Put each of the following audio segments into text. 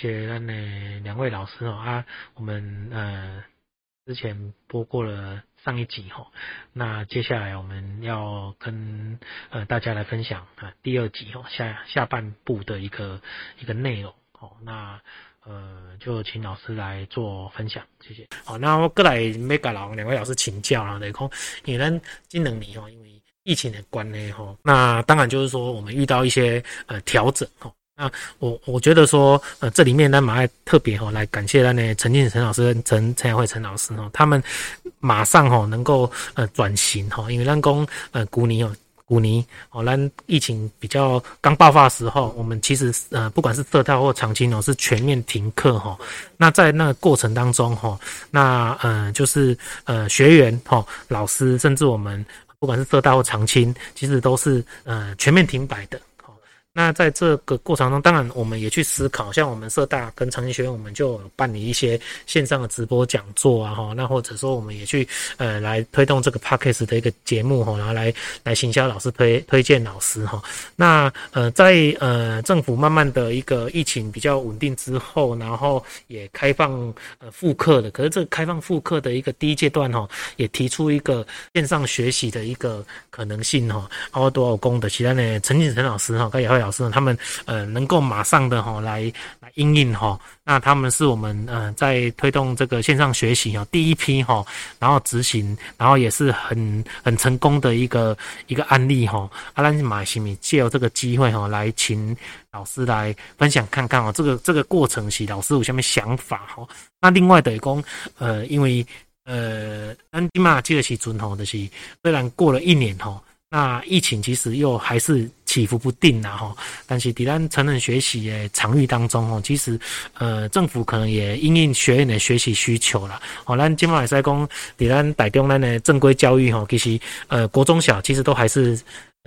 谢谢咱的两位老师哦啊，我们呃之前播过了上一集哈，那接下来我们要跟呃大家来分享啊第二集哦下下半部的一个一个内容哦，那呃就请老师来做分享，谢谢。好，那我过来没跟老两位老师请教啊，来讲，因为咱今两年哦，因为疫情的关系哈，那当然就是说我们遇到一些呃调整哈。那我我觉得说，呃，这里面呢，马爱特别哈来感谢那陈进陈老师、陈陈雅慧陈老师哈，他们马上哈能够呃转型哈，因为咱讲呃古尼哦古尼哦，咱疫情比较刚爆发的时候，我们其实呃不管是浙大或长青哦是全面停课哈。那在那个过程当中哈，那呃就是呃学员哈、老师甚至我们不管是浙大或长青，其实都是呃全面停摆的。那在这个过程中，当然我们也去思考，像我们社大跟长青学院，我们就办理一些线上的直播讲座啊，哈，那或者说我们也去呃来推动这个 Podcast 的一个节目哈，然后来来行销老师推推荐老师哈。那呃在呃政府慢慢的一个疫情比较稳定之后，然后也开放呃复课的，可是这开放复课的一个第一阶段哈，也提出一个线上学习的一个可能性哈，然后多少功的，其他呢陈景成老师哈，他也会。老师他们呃能够马上的哈来来应应哈，那他们是我们呃在推动这个线上学习哦第一批哈，然后执行，然后也是很很成功的一个一个案例哈。阿兰马西米借由这个机会哈，来请老师来分享看看哦，这个这个过程是老师有什么想法哈？那另外的讲呃，因为呃，安迪玛这个时阵吼，就是虽然过了一年哈。那疫情其实又还是起伏不定呐哈，但是在咱成人学习的场域当中哦，其实呃政府可能也因应学员的学习需求了哦，咱今麦来讲，在咱台中咱的正规教育哈，其实呃国中小其实都还是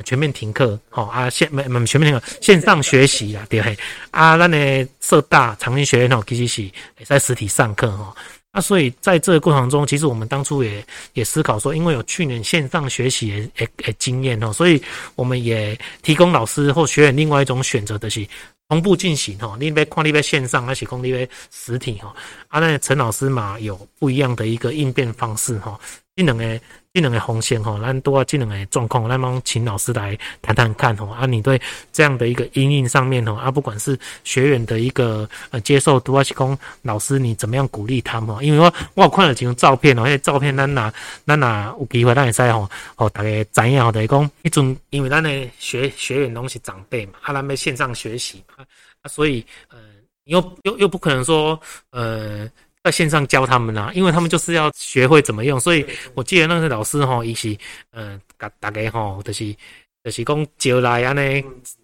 全面停课哈啊线没没全面停课线上学习啦对嘿啊，咱的社大长青学院哦，其实是也在实体上课哈。那所以在这个过程中，其实我们当初也也思考说，因为有去年线上学习的诶经验哦，所以我们也提供老师或学员另外一种选择的是同步进行哈，另外看你别线上，还是讲你别实体哈。啊，那陈老师嘛有不一样的一个应变方式哈，这两个。这两个红线哈，咱都要这两个状况，咱帮请老师来谈谈看吼。啊，你对这样的一个阴影上面吼，啊，不管是学员的一个呃接受度，还是讲老师你怎么样鼓励他们？因为我我看了几张照片哦，那些照片咱拿咱拿有机会咱会使吼，哦，大家知影吼，就是讲一种，因为咱的学学员拢是长辈嘛，啊，咱要线上学习嘛，啊，所以呃，又又又不可能说呃。在线上教他们啊，因为他们就是要学会怎么用，所以我记得那个老师吼，伊是嗯，大大家吼，就是就是讲招来安尼，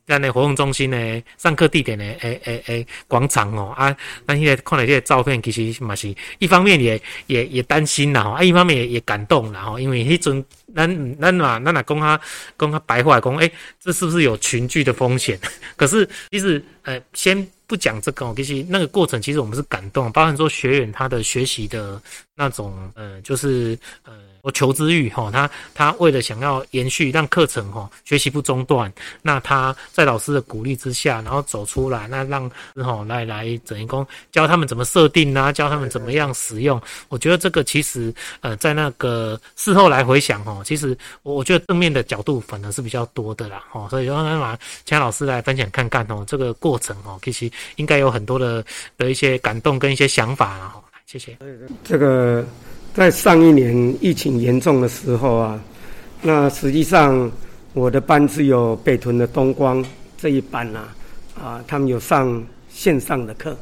安尼活动中心的，上课地点的，诶诶诶，广场哦啊，那现在看了这些照片，其实嘛是，一方面也也也担心啦吼，啊，一方面也也感动啦，吼，因为迄阵咱咱嘛，咱若讲他讲他白话讲，诶，这是不是有群聚的风险？可是其实呃，先。不讲这个，其实那个过程，其实我们是感动，包含说学员他的学习的那种，呃，就是呃。我求知欲哈，他他为了想要延续让课程哈学习不中断，那他在老师的鼓励之下，然后走出来，那让哈来来整一工教他们怎么设定啊，教他们怎么样使用。我觉得这个其实呃在那个事后来回想哈，其实我我觉得正面的角度反而是比较多的啦哈，所以让让请老师来分享看看哦，这个过程哦，其实应该有很多的的一些感动跟一些想法啦哈，谢谢。这个。在上一年疫情严重的时候啊，那实际上我的班只有北屯的东光这一班呐，啊，他们有上线上的课。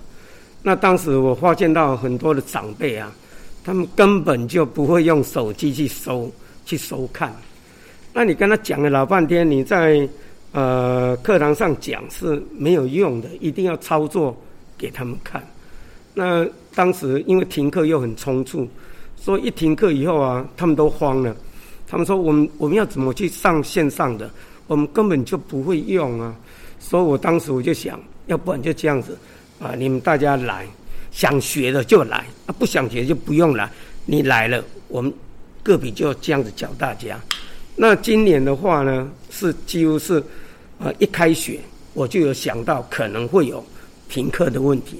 那当时我发现到很多的长辈啊，他们根本就不会用手机去收去收看。那你跟他讲了老半天，你在呃课堂上讲是没有用的，一定要操作给他们看。那当时因为停课又很匆促。说一停课以后啊，他们都慌了。他们说：“我们我们要怎么去上线上的？我们根本就不会用啊！”所以我当时我就想，要不然就这样子啊，你们大家来，想学的就来，啊，不想学就不用来。你来了，我们个别就这样子教大家。那今年的话呢，是几乎是啊，一开学我就有想到可能会有停课的问题。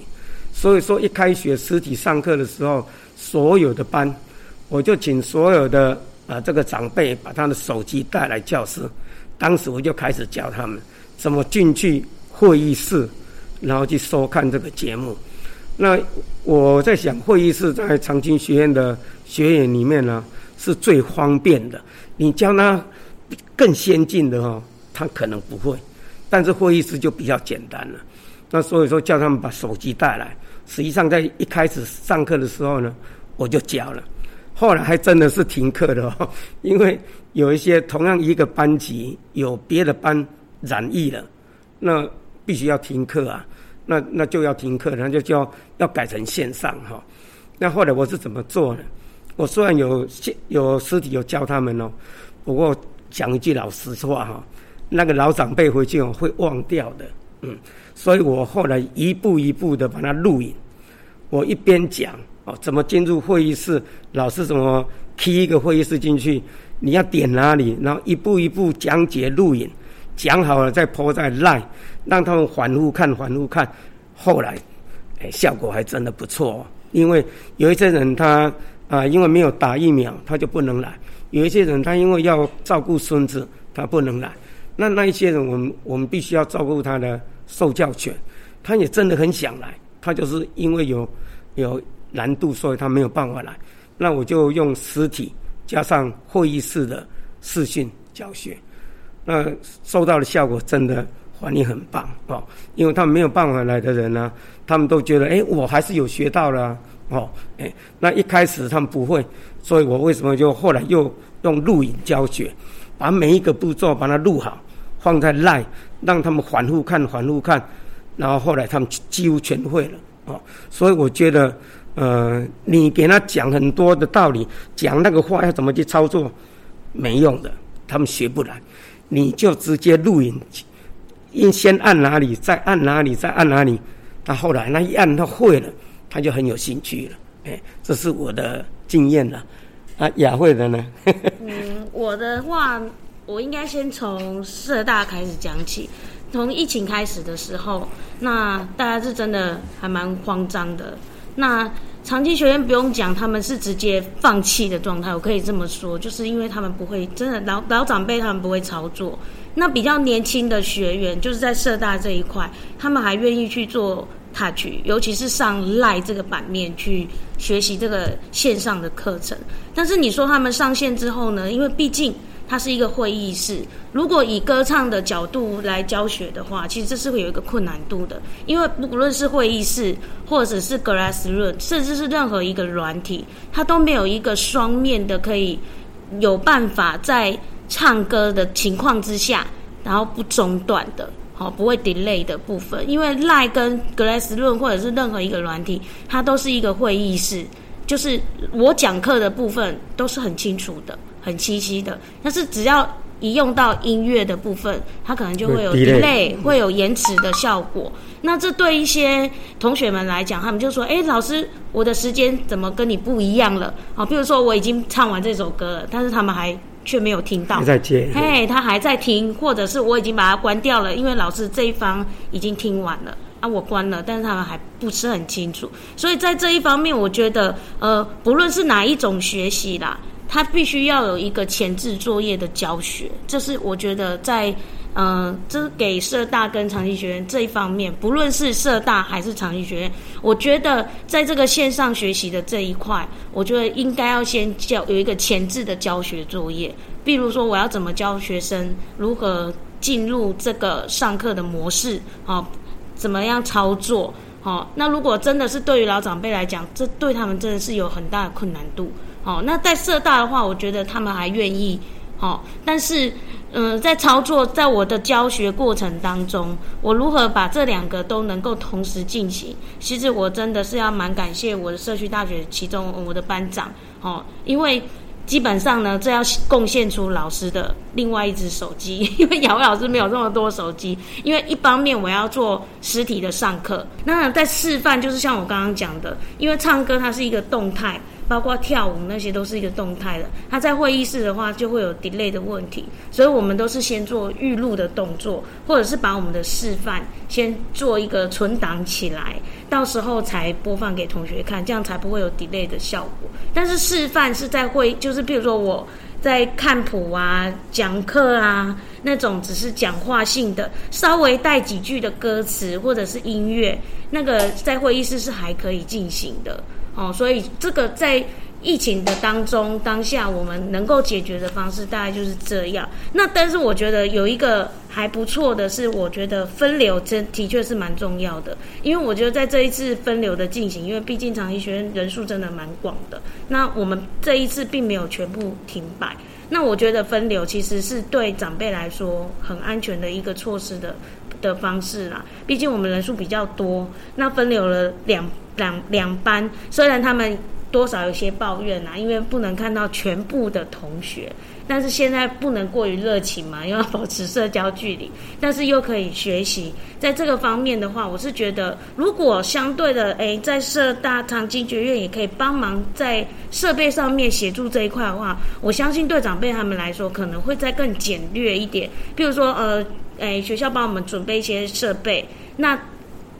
所以说，一开学实体上课的时候，所有的班，我就请所有的啊这个长辈把他的手机带来教室。当时我就开始教他们怎么进去会议室，然后去收看这个节目。那我在想，会议室在长青学院的学员里面呢，是最方便的。你教他更先进的哦，他可能不会。但是会议室就比较简单了。那所以说叫他们把手机带来。实际上在一开始上课的时候呢，我就教了。后来还真的是停课的哦，因为有一些同样一个班级有别的班染疫了，那必须要停课啊。那那就要停课，那就叫要改成线上哈。那后来我是怎么做呢？我虽然有有实体有教他们哦，不过讲一句老实话哈，那个老长辈回去哦会忘掉的，嗯，所以我后来一步一步的把它录影。我一边讲哦，怎么进入会议室，老师怎么踢一个会议室进去，你要点哪里，然后一步一步讲解录影，讲好了再 po 在 line。让他们反复看，反复看，后来，哎，效果还真的不错哦。因为有一些人他啊、因为没有打疫苗，他就不能来；有一些人他因为要照顾孙子，他不能来。那那一些人，我们我们必须要照顾他的受教权，他也真的很想来，他就是因为有有难度，所以他没有办法来。那我就用实体加上会议室的视讯教学，那收到的效果真的。反应很棒哦，因为他们没有办法来的人呢、他们都觉得，哎，我还是有学到了、哦，哎，那一开始他们不会，所以我为什么就后来又用录影教学，把每一个步骤把它录好，放在 LINE，让他们反复看，反复看，然后后来他们几乎全会了哦，所以我觉得，呃，你给他讲很多的道理，讲那个话要怎么去操作，没用的，他们学不来，你就直接录影。应先按哪里，再按哪里，再按哪里。他后来那一按，他会了，他就很有兴趣了。哎，这是我的经验了。啊，雅慧的呢？嗯，我的话，我应该先从社大开始讲起。从疫情开始的时候，那大家是真的还蛮慌张的。那长期学院不用讲，他们是直接放弃的状态。我可以这么说，就是因为他们不会，真的老老长辈他们不会操作。那比较年轻的学员，就是在社大这一块，他们还愿意去做 touch，尤其是上赖这个版面去学习这个线上的课程。但是你说他们上线之后呢？因为毕竟它是一个会议室，如果以歌唱的角度来教学的话，其实这是会有一个困难度的。因为不论是会议室，或者是 Glassroom，甚至是任何一个软体，它都没有一个双面的可以有办法在。唱歌的情况之下，然后不中断的，好，不会 delay 的部分，因为 l i e 跟 Glassroom 或者是任何一个软体，它都是一个会议室，就是我讲课的部分都是很清楚的、很清晰的，但是只要一用到音乐的部分，它可能就会有 delay，会有延迟的效果。那这对一些同学们来讲，他们就说：“哎，老师，我的时间怎么跟你不一样了？”啊，比如说我已经唱完这首歌了，但是他们还。却没有听到，在接，嘿，他还在听，或者是我已经把它关掉了，因为老师这一方已经听完了啊，我关了，但是他们还不是很清楚，所以在这一方面，我觉得，呃，不论是哪一种学习啦，他必须要有一个前置作业的教学，这是我觉得在。嗯，这是给社大跟长期学院这一方面，不论是社大还是长期学院，我觉得在这个线上学习的这一块，我觉得应该要先教有一个前置的教学作业。比如说，我要怎么教学生如何进入这个上课的模式，好，怎么样操作，好。那如果真的是对于老长辈来讲，这对他们真的是有很大的困难度。哦，那在社大的话，我觉得他们还愿意，哦，但是。嗯，在操作，在我的教学过程当中，我如何把这两个都能够同时进行？其实我真的是要蛮感谢我的社区大学其中我的班长，哦，因为基本上呢，这要贡献出老师的另外一只手机，因为姚老师没有这么多手机，因为一方面我要做实体的上课，那在示范就是像我刚刚讲的，因为唱歌它是一个动态。包括跳舞那些都是一个动态的。他在会议室的话就会有 delay 的问题，所以我们都是先做预录的动作，或者是把我们的示范先做一个存档起来，到时候才播放给同学看，这样才不会有 delay 的效果。但是示范是在会，就是比如说我。在看谱啊、讲课啊那种只是讲话性的，稍微带几句的歌词或者是音乐，那个在会议室是还可以进行的哦。所以这个在。疫情的当中，当下我们能够解决的方式大概就是这样。那但是我觉得有一个还不错的是，我觉得分流真的确是蛮重要的。因为我觉得在这一次分流的进行，因为毕竟长期学院人数真的蛮广的，那我们这一次并没有全部停摆。那我觉得分流其实是对长辈来说很安全的一个措施的的方式啦。毕竟我们人数比较多，那分流了两两两班，虽然他们。多少有些抱怨呐、啊，因为不能看到全部的同学，但是现在不能过于热情嘛，又要保持社交距离，但是又可以学习，在这个方面的话，我是觉得，如果相对的，诶，在社大长庚学院也可以帮忙在设备上面协助这一块的话，我相信对长辈他们来说，可能会再更简略一点。比如说，呃，诶，学校帮我们准备一些设备，那。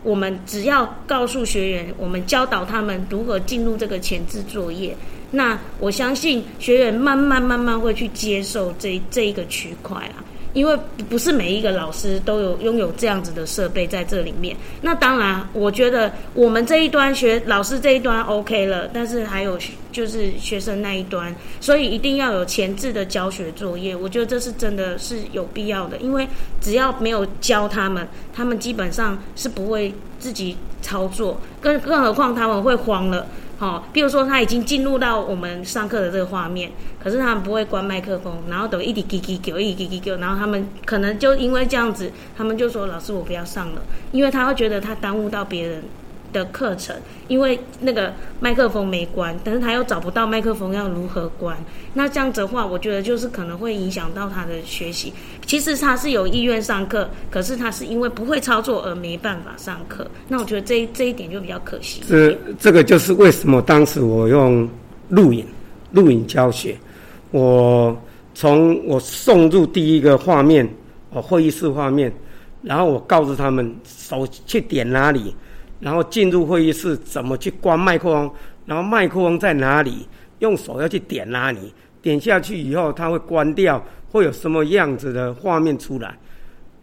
我们只要告诉学员，我们教导他们如何进入这个前置作业，那我相信学员慢慢慢慢会去接受这这一个区块啊。因为不是每一个老师都有拥有这样子的设备在这里面。那当然，我觉得我们这一端学老师这一端 OK 了，但是还有就是学生那一端，所以一定要有前置的教学作业。我觉得这是真的是有必要的，因为只要没有教他们，他们基本上是不会自己操作，更更何况他们会慌了。好，比如说他已经进入到我们上课的这个画面，可是他们不会关麦克风，然后都一滴滴滴叫，一滴滴滴叫，然后他们可能就因为这样子，他们就说老师我不要上了，因为他会觉得他耽误到别人的课程，因为那个麦克风没关，但是他又找不到麦克风要如何关，那这样子的话，我觉得就是可能会影响到他的学习。其实他是有意愿上课，可是他是因为不会操作而没办法上课。那我觉得这一这一点就比较可惜。这这个就是为什么当时我用录影录影教学，我从我送入第一个画面哦，会议室画面，然后我告诉他们手去点哪里。然后进入会议室怎么去关麦克风？然后麦克风在哪里？用手要去点哪里？点下去以后它会关掉，会有什么样子的画面出来？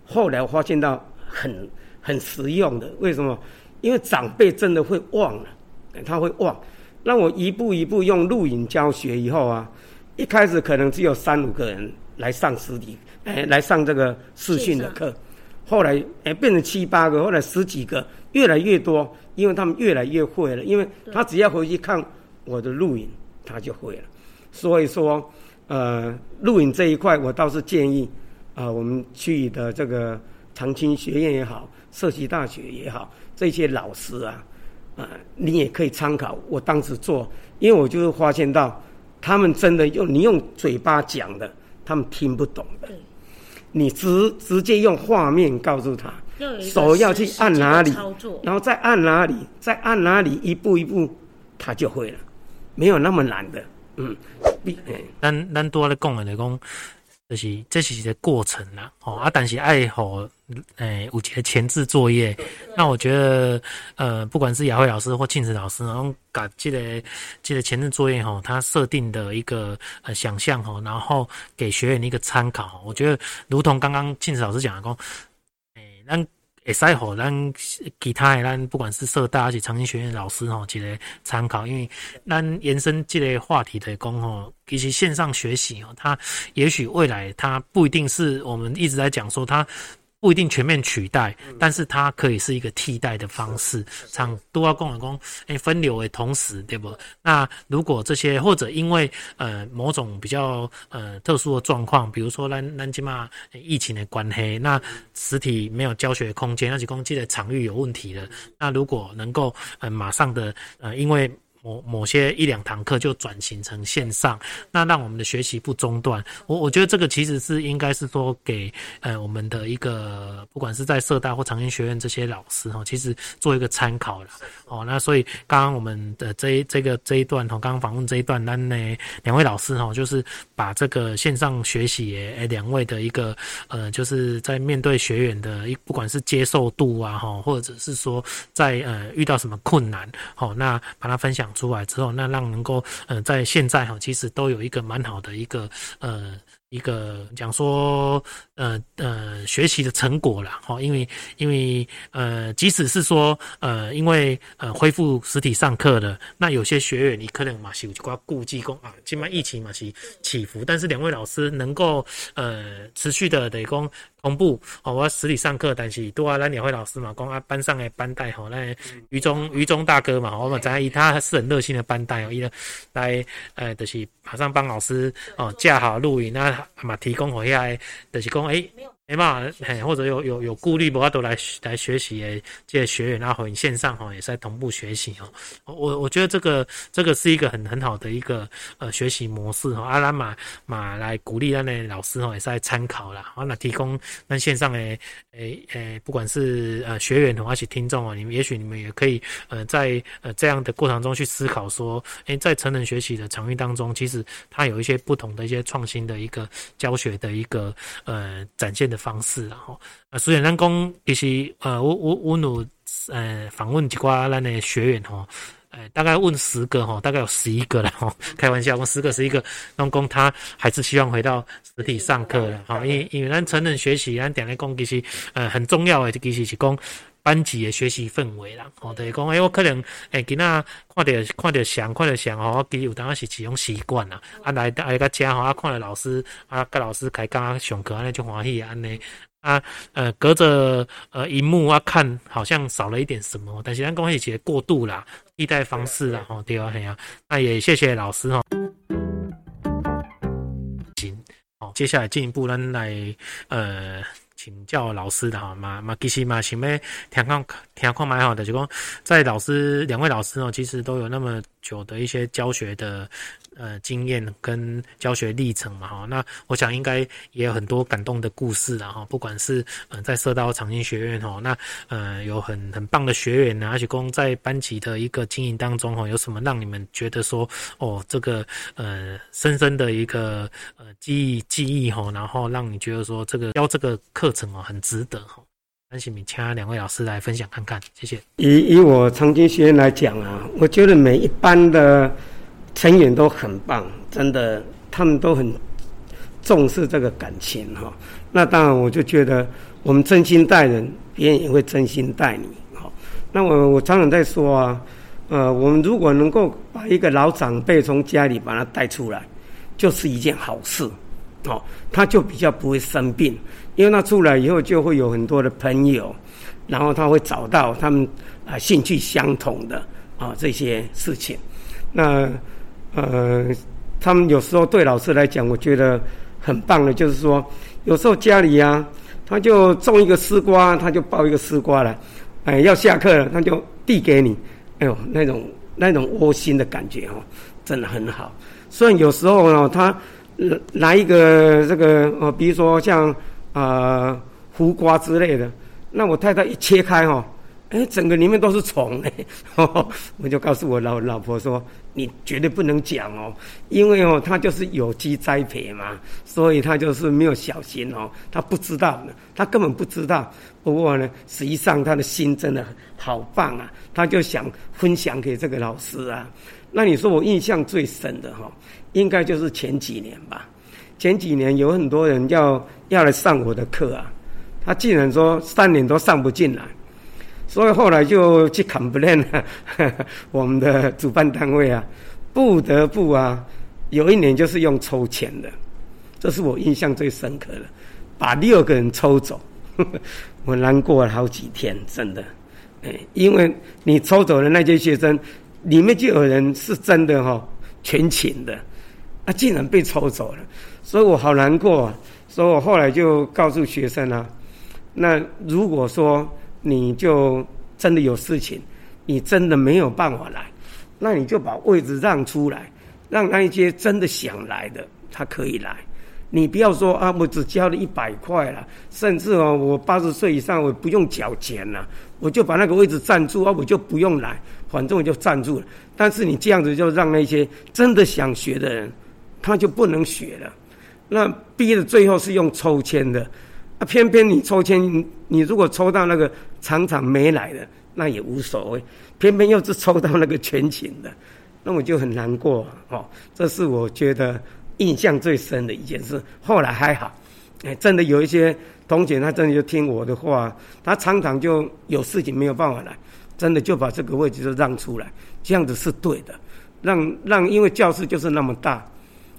后来我发现到很很实用的，为什么？因为长辈真的会忘了，他会忘。那我一步一步用录影教学以后啊，一开始可能只有三五个人来上实体，哎，来上这个视讯的课。后来哎变成七八个，后来十几个，越来越多，因为他们越来越会了。因为他只要回去看我的录影，他就会了。所以说，呃，录影这一块，我倒是建议啊、呃，我们去的这个长青学院也好，社区大学也好，这些老师啊，啊、呃，你也可以参考我当时做，因为我就是发现到，他们真的用你用嘴巴讲的，他们听不懂的。你直直接用画面告诉他，手要去按哪里，然后再按哪里，再按哪里，一步一步，他就会了，没有那么难的。嗯，咱咱多咧讲的讲，就是这是一个过程啦。哦啊，但是爱好，诶、欸，有一个前置作业。那我觉得，呃，不管是雅慧老师或庆慈老师，然后搞这个这个前置作业哈，他设定的一个呃想象哈，然后给学员一个参考。我觉得，如同刚刚庆慈老师讲的讲，诶、欸，咱。会使互咱其他的咱不管是社大还是长青学院老师吼，一个参考，因为咱延伸这个话题的讲吼，其实线上学习哦，它也许未来它不一定是我们一直在讲说它。不一定全面取代，但是它可以是一个替代的方式。像都要共同诶分流的同时，对不？那如果这些或者因为呃某种比较呃特殊的状况，比如说咱咱今嘛疫情的关系，那实体没有教学空间，那几公斤的场域有问题了。那如果能够呃马上的呃因为某某些一两堂课就转型成线上，那让我们的学习不中断。我我觉得这个其实是应该是说给呃我们的一个不管是在社大或长青学院这些老师哈，其实做一个参考了哦。那所以刚刚我们的这一这个这一段哈，刚刚访问这一段，那呢两位老师哈，就是把这个线上学习诶两位的一个呃，就是在面对学员的一不管是接受度啊哈，或者是说在呃遇到什么困难，好那把它分享。出来之后，那让能够呃，在现在哈，其实都有一个蛮好的一个呃。一个讲说，呃呃，学习的成果了哈，因为因为呃，即使是说呃，因为呃恢复实体上课了，那有些学员你可能嘛是有一挂顾忌讲啊，现在疫情嘛是起伏，但是两位老师能够呃持续的得讲同步哦，我要实体上课，但是多啊，咱两位老师嘛，讲啊班上的班代吼，那于中于中大哥嘛，我们在他是很热心的班代哦，伊来呃就是马上帮老师哦架好录影那。嘛，提供回来就是讲，诶没办法，嘿，或者有有有顾虑，不要都来来学习诶，这些学员然后你线上哈也是在同步学习哦。我我觉得这个这个是一个很很好的一个呃学习模式哈。阿拉玛马来鼓励那的老师哈也是在参考啦。啊，那提供那线上诶诶诶，不管是呃学员同还是听众啊，你们也许你们也可以呃在呃这样的过程中去思考说，诶，在成人学习的场域当中，其实它有一些不同的一些创新的一个教学的一个呃展现的。方式然后啊，虽然咱讲其实呃，我我我有呃访问几寡咱的学员吼，呃，大概问十个吼，大概有十一个了吼，开玩笑，问十个十一个，拢讲他还是希望回到实体上课了哈，因为因为咱成人学习，咱点来讲其实呃很重要的，其实是讲班级的学习氛围啦，吼，就是讲诶，我可能诶，囡仔看着看着想看着想吼，其实有当时是一种习惯啦，啊来来个家吼，啊看着老师啊，跟老师开讲啊上课安尼就欢喜安尼。啊，呃，隔着呃荧幕啊看，好像少了一点什么，但是咱讲一些过渡啦，替代方式啦，吼，对啊，嘿啊，那也谢谢老师哈。行，好，接下来进一步咱来呃请教老师的哈，嘛嘛其实嘛想要听看听看蛮好的，就讲在老师两位老师哦，其实都有那么久的一些教学的。呃，经验跟教学历程嘛，哈，那我想应该也有很多感动的故事了，哈，不管是呃在社道长青学院，哈，那呃有很很棒的学员呢，而且公在班级的一个经营当中，哈，有什么让你们觉得说，哦，这个呃深深的一个呃记忆记忆，哈，然后让你觉得说这个教这个课程哦很值得，哈，那请你请两位老师来分享看看，谢谢。以以我长青学院来讲啊，我觉得每一班的。成员都很棒，真的，他们都很重视这个感情哈。那当然，我就觉得我们真心待人，别人也会真心待你。好，那我我常常在说啊，呃，我们如果能够把一个老长辈从家里把他带出来，就是一件好事。好，他就比较不会生病，因为他出来以后就会有很多的朋友，然后他会找到他们啊兴趣相同的啊这些事情。那呃，他们有时候对老师来讲，我觉得很棒的，就是说，有时候家里啊，他就种一个丝瓜，他就抱一个丝瓜来，哎，要下课了，他就递给你，哎呦，那种那种窝心的感觉哦，真的很好。虽然有时候呢，他来一个这个呃，比如说像啊、呃、胡瓜之类的，那我太太一切开哈。哎，整个里面都是虫哎，我就告诉我老老婆说，你绝对不能讲哦，因为哦，他就是有机栽培嘛，所以他就是没有小心哦，他不知道呢，他根本不知道。不过呢，实际上他的心真的好棒啊，他就想分享给这个老师啊。那你说我印象最深的哈，应该就是前几年吧。前几年有很多人要要来上我的课啊，他竟然说三年都上不进来。所以后来就去 complain，我们的主办单位啊，不得不啊，有一年就是用抽签的，这是我印象最深刻的，把六个人抽走，我难过了好几天，真的，哎，因为你抽走的那些学生，里面就有人是真的哈，全勤的，啊，竟然被抽走了，所以我好难过啊，所以我后来就告诉学生啊，那如果说。你就真的有事情，你真的没有办法来，那你就把位置让出来，让那一些真的想来的他可以来。你不要说啊，我只交了一百块了，甚至哦，我八十岁以上我不用缴钱了，我就把那个位置占住啊，我就不用来，反正我就占住了。但是你这样子就让那些真的想学的人，他就不能学了。那毕业的最后是用抽签的，啊，偏偏你抽签，你如果抽到那个常常没来的，那也无所谓，偏偏又是抽到那个全勤的，那我就很难过哦。这是我觉得。印象最深的一件事，后来还好，哎，真的有一些同学，他真的就听我的话，他常常就有事情没有办法来，真的就把这个位置就让出来，这样子是对的，让让，因为教室就是那么大，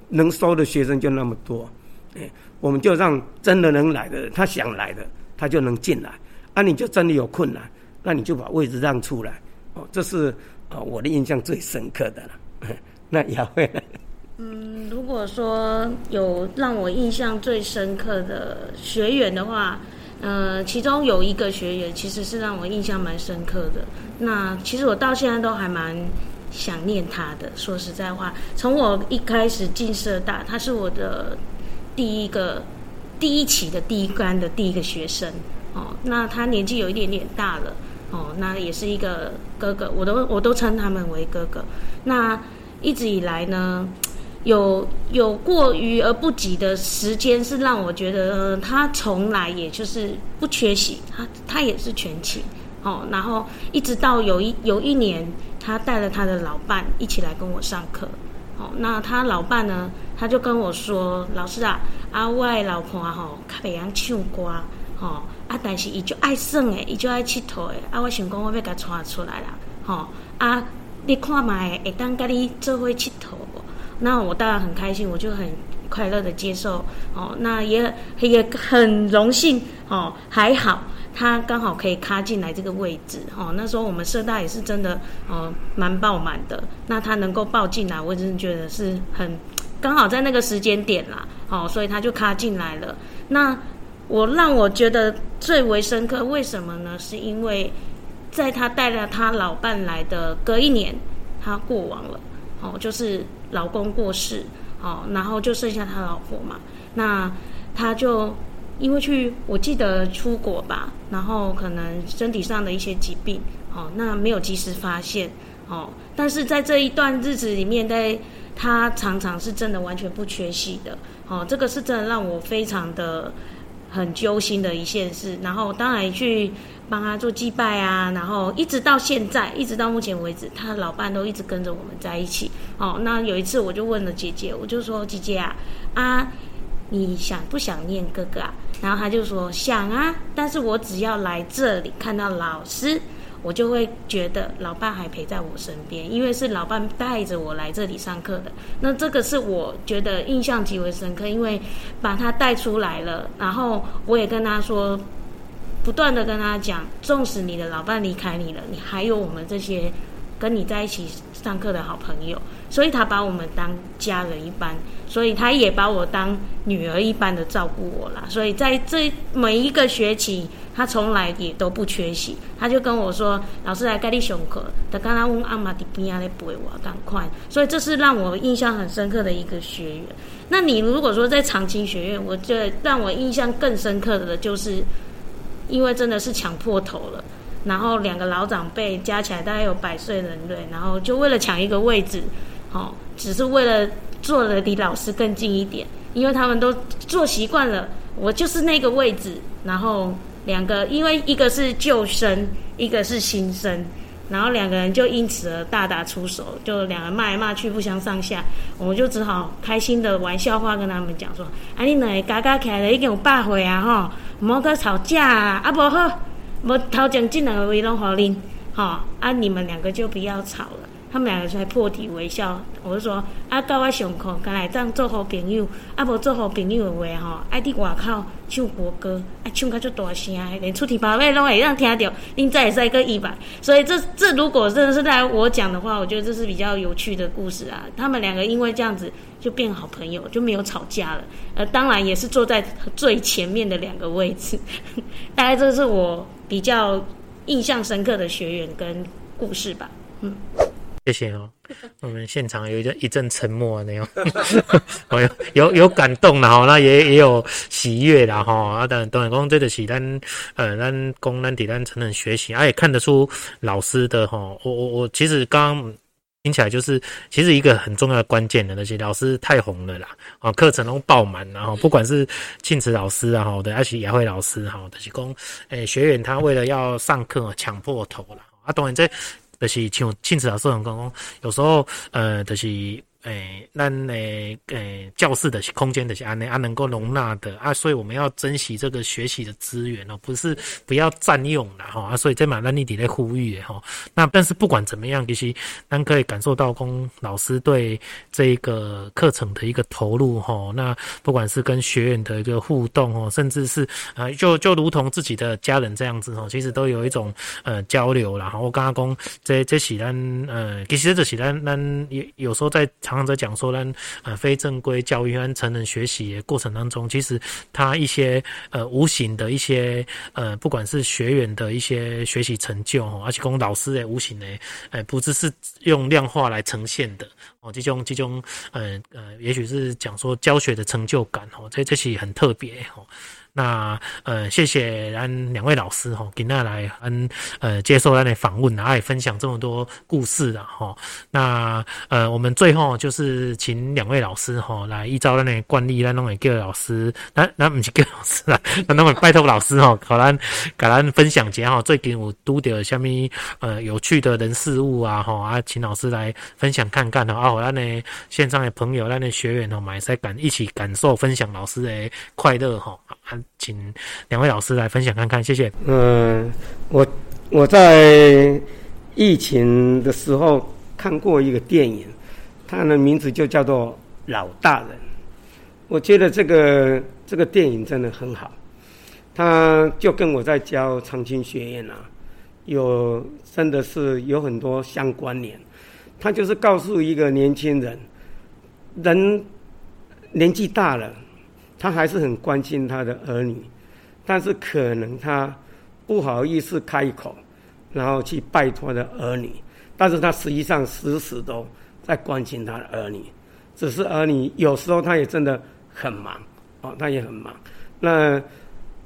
能收的学生就那么多，哎，我们就让真的能来的，他想来的，他就能进来，啊，你就真的有困难，那你就把位置让出来，哦，这是啊我的印象最深刻的了，那也会。嗯，如果说有让我印象最深刻的学员的话，呃，其中有一个学员其实是让我印象蛮深刻的。那其实我到现在都还蛮想念他的。说实在话，从我一开始进社大，他是我的第一个第一期的第一班的第一个学生哦。那他年纪有一点点大了哦，那也是一个哥哥，我都我都称他们为哥哥。那一直以来呢，有有过于而不及的时间，是让我觉得，呃，他从来也就是不缺席，他他也是全勤，哦，然后一直到有一有一年，他带了他的老伴一起来跟我上课，哦，那他老伴呢，他就跟我说，老师啊，啊，外老婆吼，较袂晓唱歌，吼，啊，但是伊就爱耍诶，伊就爱佚佗诶，啊，我想讲我要甲带出来啦，吼，啊，你看卖会当甲你做伙佚佗。那我当然很开心，我就很快乐的接受哦。那也也很荣幸哦，还好他刚好可以卡进来这个位置哦。那时候我们社大也是真的哦，蛮爆满的。那他能够报进来，我真的觉得是很刚好在那个时间点啦。哦，所以他就卡进来了。那我让我觉得最为深刻，为什么呢？是因为在他带了他老伴来的隔一年，他过往了哦，就是。老公过世，哦，然后就剩下他老婆嘛。那他就因为去，我记得出国吧，然后可能身体上的一些疾病，哦，那没有及时发现，哦。但是在这一段日子里面，在他常常是真的完全不缺席的，哦，这个是真的让我非常的很揪心的一件事。然后当然去。帮他做祭拜啊，然后一直到现在，一直到目前为止，他的老伴都一直跟着我们在一起。哦，那有一次我就问了姐姐，我就说姐姐啊，啊，你想不想念哥哥啊？然后他就说想啊，但是我只要来这里看到老师，我就会觉得老伴还陪在我身边，因为是老伴带着我来这里上课的。那这个是我觉得印象极为深刻，因为把他带出来了，然后我也跟他说。不断的跟他讲，纵使你的老伴离开你了，你还有我们这些跟你在一起上课的好朋友，所以他把我们当家人一般，所以他也把我当女儿一般的照顾我啦。所以在这每一个学期，他从来也都不缺席。他就跟我说：“老师来盖你上课，他刚刚问阿妈的边啊来陪我，赶快。”所以这是让我印象很深刻的一个学员。那你如果说在长青学院，我觉得让我印象更深刻的就是。因为真的是抢破头了，然后两个老长辈加起来大概有百岁人类，然后就为了抢一个位置，哦，只是为了坐得离老师更近一点，因为他们都坐习惯了，我就是那个位置，然后两个因为一个是旧生，一个是新生。然后两个人就因此而大打出手，就两个人骂来骂去，不相上下。我们就只好开心的玩笑话跟他们讲说：“啊，你两个嘎嘎起来已经有百回啊，吼，唔好搁吵架啊，啊不好，无头前这两个位拢好恁，吼，啊你们两个就不要吵了。”他们两个才破涕为笑。我就说：“啊，到我上课，刚来这样做好朋友，啊无做好朋友的话，吼，爱伫外口唱国歌，啊唱较足大声，连出题宝贝拢会让听到，恁再会使个一百。所以这这如果真的是在我讲的话，我觉得这是比较有趣的故事啊。他们两个因为这样子就变好朋友，就没有吵架了。呃，当然也是坐在最前面的两个位置。大概这是我比较印象深刻的学员跟故事吧。嗯。谢谢哦。我们现场有一阵一阵沉默那样，我 有有有感动了哈，那也也有喜悦了哈。啊，等等，讲这个是咱呃，咱公咱底咱成人学习，啊，也看得出老师的哈。我我我其实刚听起来就是，其实一个很重要的关键的那些老师太红了啦，啊，课程都爆满，然后不管是庆慈老师啊，哈，的，而且雅慧老师哈，的，是供诶，学员他为了要上课抢破头了，啊，当然这。就是像亲子老师讲讲，有时候呃，就是诶，咱诶诶教室的空间的是安内啊，能够容纳的啊，所以我们要珍惜这个学习的资源哦，不是不要占用了哈啊，所以这嘛咱一直在呼吁哈。那但是不管怎么样，其实咱可以感受到公老师对这个课程的一个投入哈。那不管是跟学员的一个互动哦，甚至是啊，就就如同自己的家人这样子哦，其实都有一种呃交流啦。然后我刚刚讲。这这是咱呃，其实这是咱咱有有时候在常常在讲说咱呃非正规教育跟成人学习的过程当中，其实他一些呃无形的一些呃，不管是学员的一些学习成就哦，而且跟老师的无形的，呃，不只是用量化来呈现的哦，这种这种呃呃，也许是讲说教学的成就感哦，这这是很特别哦。那呃，谢谢咱两位老师哈，今天来嗯呃接受咱的访问，然后也分享这么多故事了哈。那呃，我们最后就是请两位老师哈来依照咱的惯例，咱拢会叫老师，那那不是叫老师啦，那那么拜托老师哈，可咱给咱分享一下哈，最近有拄到什么呃有趣的人事物啊哈啊，请老师来分享看看哈，啊，咱的线上的朋友，咱的学员哦，买赛感一起感受分享老师的快乐哈。还请两位老师来分享看看，谢谢。嗯，我我在疫情的时候看过一个电影，它的名字就叫做《老大人》。我觉得这个这个电影真的很好，它就跟我在教长青学院啊，有真的是有很多相关联。他就是告诉一个年轻人，人年纪大了。他还是很关心他的儿女，但是可能他不好意思开口，然后去拜托的儿女，但是他实际上时时都在关心他的儿女，只是儿女有时候他也真的很忙，哦，他也很忙。那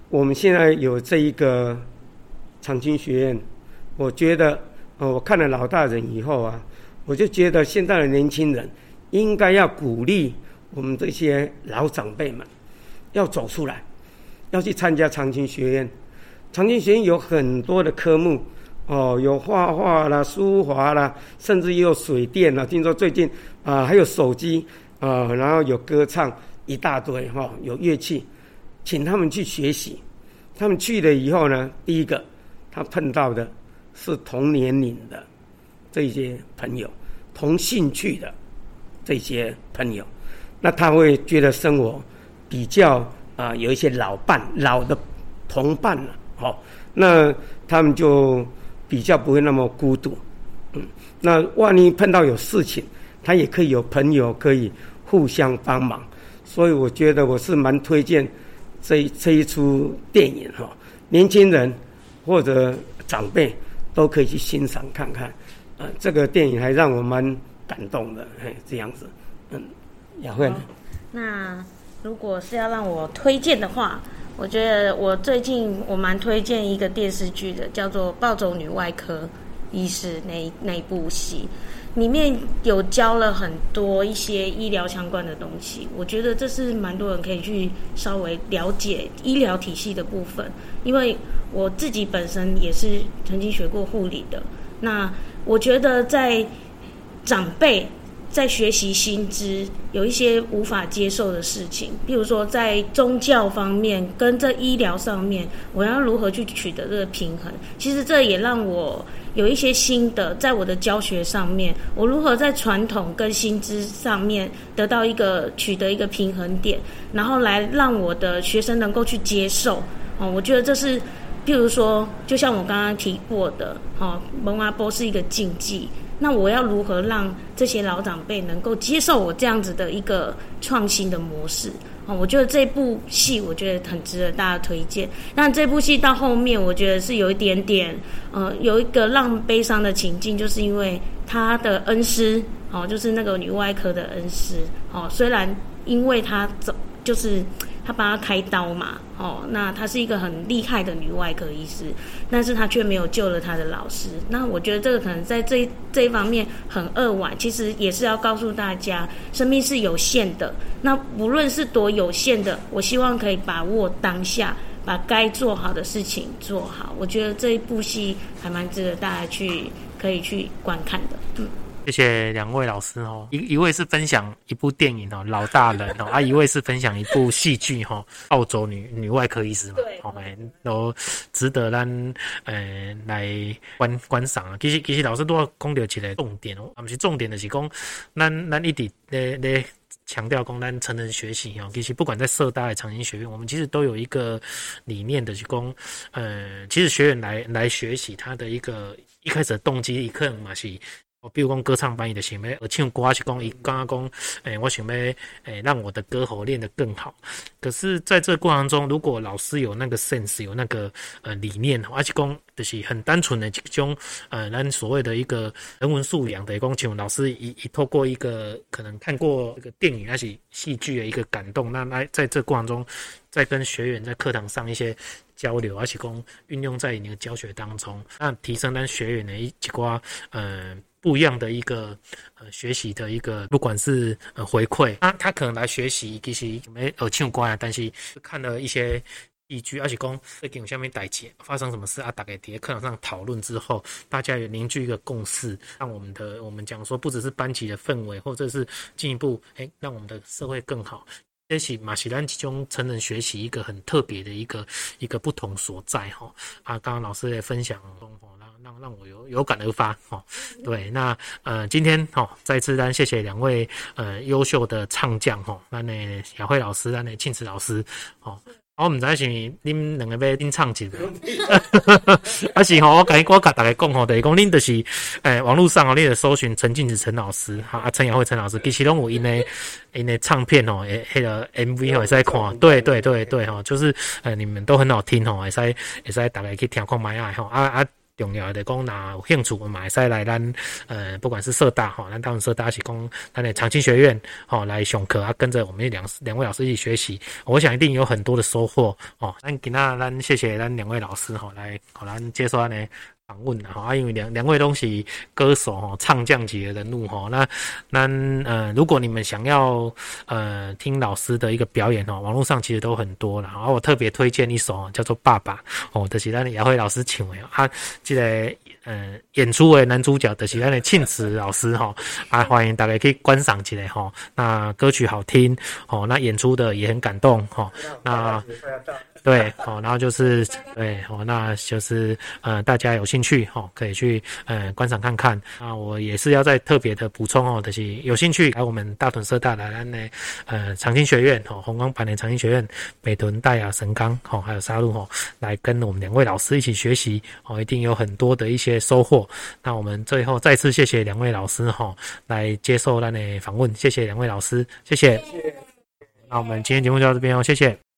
我们现在有这一个长青学院，我觉得，哦，我看了老大人以后啊，我就觉得现在的年轻人应该要鼓励我们这些老长辈们。要走出来，要去参加长青学院。长青学院有很多的科目，哦，有画画啦、书法啦，甚至也有水电啦。听说最近啊、还有手机啊、然后有歌唱一大堆哈、哦，有乐器，请他们去学习。他们去了以后呢，第一个他碰到的是同年龄的这些朋友，同兴趣的这些朋友，那他会觉得生活。比较啊、有一些老伴、老的同伴了，好、哦，那他们就比较不会那么孤独，嗯，那万一碰到有事情，他也可以有朋友可以互相帮忙，所以我觉得我是蛮推荐这一这一出电影哈、哦，年轻人或者长辈都可以去欣赏看看，呃，这个电影还让我蛮感动的，嘿，这样子，嗯，雅慧？那。如果是要让我推荐的话，我觉得我最近我蛮推荐一个电视剧的，叫做《暴走女外科医师》那那部戏，里面有教了很多一些医疗相关的东西。我觉得这是蛮多人可以去稍微了解医疗体系的部分，因为我自己本身也是曾经学过护理的。那我觉得在长辈。在学习新知，有一些无法接受的事情，比如说在宗教方面跟这医疗上面，我要如何去取得这个平衡？其实这也让我有一些心得，在我的教学上面，我如何在传统跟新知上面得到一个取得一个平衡点，然后来让我的学生能够去接受。哦，我觉得这是，譬如说，就像我刚刚提过的，哦，蒙阿波是一个禁忌。那我要如何让这些老长辈能够接受我这样子的一个创新的模式？哦，我觉得这部戏我觉得很值得大家推荐。但这部戏到后面，我觉得是有一点点，呃，有一个让悲伤的情境，就是因为他的恩师哦，就是那个女外科的恩师哦，虽然因为他走就是。他帮他开刀嘛，哦，那她是一个很厉害的女外科医师，但是她却没有救了她的老师。那我觉得这个可能在这这一方面很扼腕，其实也是要告诉大家，生命是有限的。那无论是多有限的，我希望可以把握当下，把该做好的事情做好。我觉得这一部戏还蛮值得大家去可以去观看的，嗯。谢谢两位老师哦，一一位是分享一部电影哦，老大人哦，啊，一位是分享一部戏剧哈，澳洲女女外科医师嘛，对，好，都值得咱呃来观观赏啊。其实其实老师都要讲到一个重点哦，啊，不是重点的是讲，咱咱一直咧咧强调讲咱成人学习哦，其实不管在社大的长青学院，我们其实都有一个理念的，是讲，呃，其实学员来来学习，他的一个一开始的动机，一刻嘛是。哦，比如讲歌唱班，伊就想要而唱歌，是讲伊刚刚讲，诶，我想要诶，让我的歌喉练得更好。可是，在这过程中，如果老师有那个 sense，有那个呃理念，而且讲就是很单纯的这种呃，咱所谓的一个人文素养的一种，请老师一一透过一个可能看过一个电影，还是戏剧的一个感动，那来在这过程中，再跟学员在课堂上一些交流，而且讲运用在你的教学当中，那提升咱学员的一几挂呃。不一样的一个呃学习的一个，不管是呃回馈，他他可能来学习其实没耳听关啊，但是看了一些依据，而且讲在给我下面带节发生什么事啊，大概在课堂上讨论之后，大家也凝聚一个共识，让我们的我们讲说不只是班级的氛围，或者是进一步哎让我们的社会更好，这是马西兰其中成人学习一个很特别的一个一个不同所在哈啊，刚刚老师也分享让让我有有感而发哦，对，那呃今天哦再次单谢谢两位呃优秀的唱将吼，那呢雅慧老师，那呢庆慈老师哦，我唔知是恁两个要恁唱几个，啊是吼我跟我甲大家讲吼，就是讲恁就是诶网络上哦，你的搜寻陈静子陈老师哈啊陈雅慧陈老师，其实拢有因的因的唱片吼，诶迄个 MV 哦会使看，对对对对吼，就是呃你们都很好听吼，会使会使大家去听看买爱吼啊啊。重要的讲，那有兴趣我们还来咱呃，不管是社大哈，咱当然社大是讲咱的长青学院哈来上课啊，跟着我们两两位老师一起学习，我想一定有很多的收获哦。那今仔咱谢谢咱两位老师哈，来好咱接受咱的访问哈啊，因为两两位都是歌手哈，唱将级的人物哈。那那呃，如果你们想要呃听老师的一个表演哦，网络上其实都很多了。然后我特别推荐一首叫做《爸爸》哦，就是让亚辉老师请的啊，记得呃演出的男主角的是咱的庆慈老师哈啊，欢迎大家可以观赏起来哈。那歌曲好听哦，那演出的也很感动哈。那对，好，然后就是对，好，那就是呃，大家有兴趣哈，可以去呃观赏看看啊。我也是要再特别的补充哦，就是有兴趣来我们大屯社大来咱的呃长青学院哦，红光版的长青学院，北屯大雅神冈哦，还有沙鹿哦，来跟我们两位老师一起学习哦，一定有很多的一些些收获。那我们最后再次谢谢两位老师哈，来接受咱的访问，谢谢两位老师，谢谢。那我们今天节目就到这边哦，谢谢。